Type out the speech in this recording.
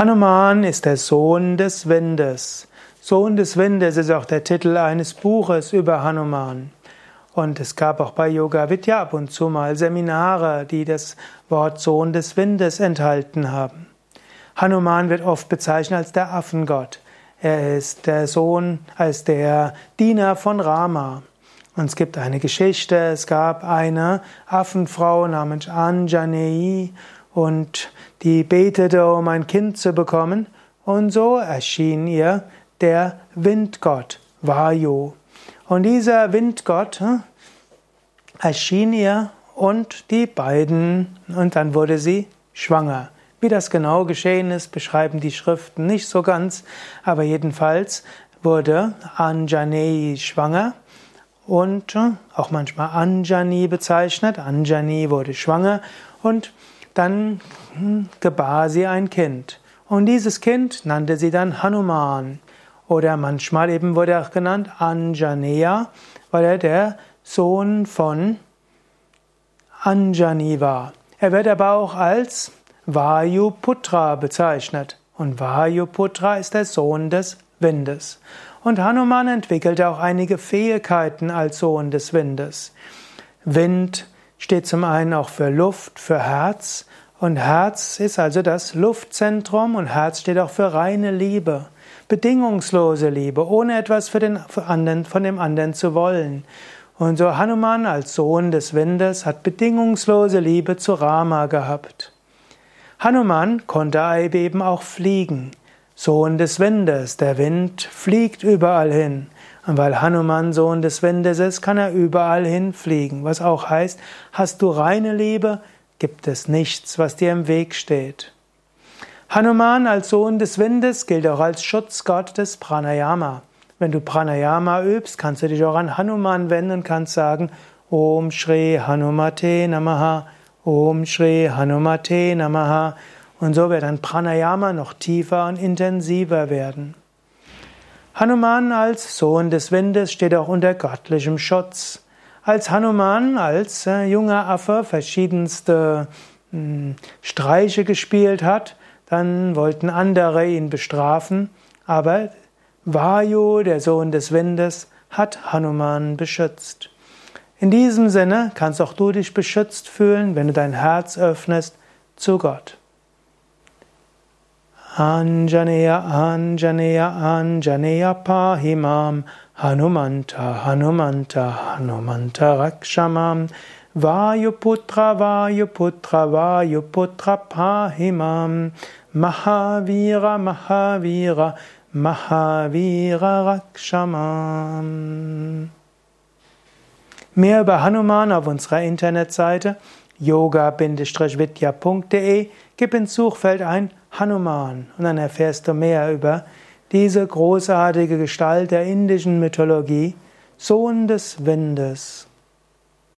Hanuman ist der Sohn des Windes. Sohn des Windes ist auch der Titel eines Buches über Hanuman. Und es gab auch bei Yoga Vidya ab und zu mal Seminare, die das Wort Sohn des Windes enthalten haben. Hanuman wird oft bezeichnet als der Affengott. Er ist der Sohn, als der Diener von Rama. Und es gibt eine Geschichte, es gab eine Affenfrau namens Anjaneyi und die betete, um ein Kind zu bekommen, und so erschien ihr der Windgott Vayu. Und dieser Windgott hm, erschien ihr und die beiden, und dann wurde sie schwanger. Wie das genau geschehen ist, beschreiben die Schriften nicht so ganz, aber jedenfalls wurde Anjaneyi schwanger und hm, auch manchmal Anjani bezeichnet. Anjani wurde schwanger und dann hm, gebar sie ein Kind. Und dieses Kind nannte sie dann Hanuman. Oder manchmal eben wurde er auch genannt Anjaneya, weil er der Sohn von Anjani war. Er wird aber auch als Vayuputra bezeichnet. Und Vayuputra ist der Sohn des Windes. Und Hanuman entwickelte auch einige Fähigkeiten als Sohn des Windes. Wind steht zum einen auch für Luft, für Herz. Und Herz ist also das Luftzentrum und Herz steht auch für reine Liebe, bedingungslose Liebe, ohne etwas für den für anderen, von dem anderen zu wollen. Und so Hanuman als Sohn des Windes hat bedingungslose Liebe zu Rama gehabt. Hanuman konnte eben auch fliegen. Sohn des Windes, der Wind fliegt überall hin. Und weil Hanuman Sohn des Windes ist, kann er überall hinfliegen. Was auch heißt, hast du reine Liebe, gibt es nichts, was dir im Weg steht. Hanuman als Sohn des Windes gilt auch als Schutzgott des Pranayama. Wenn du Pranayama übst, kannst du dich auch an Hanuman wenden und kannst sagen, Om Shri Hanumate Namaha, Om Shri Hanumate Namaha. Und so wird dann Pranayama noch tiefer und intensiver werden. Hanuman als Sohn des Windes steht auch unter göttlichem Schutz. Als Hanuman, als äh, junger Affe verschiedenste hm, Streiche gespielt hat, dann wollten andere ihn bestrafen, aber Vayu, der Sohn des Windes, hat Hanuman beschützt. In diesem Sinne kannst auch du dich beschützt fühlen, wenn du dein Herz öffnest zu Gott. Anjaneya, Anjaneya, Anjaneya Pahimam, Hanumanta, Hanumanta, Hanumanta Rakshamam, Vayuputra, Vayuputra, Vayuputra Pahimam, Mahavira, Mahavira, Mahavira Rakshamam. Mehr über Hanuman auf unserer Internetseite yoga-vidya.de, gib ins Suchfeld ein Hanuman und dann erfährst du mehr über diese großartige Gestalt der indischen Mythologie, Sohn des Windes.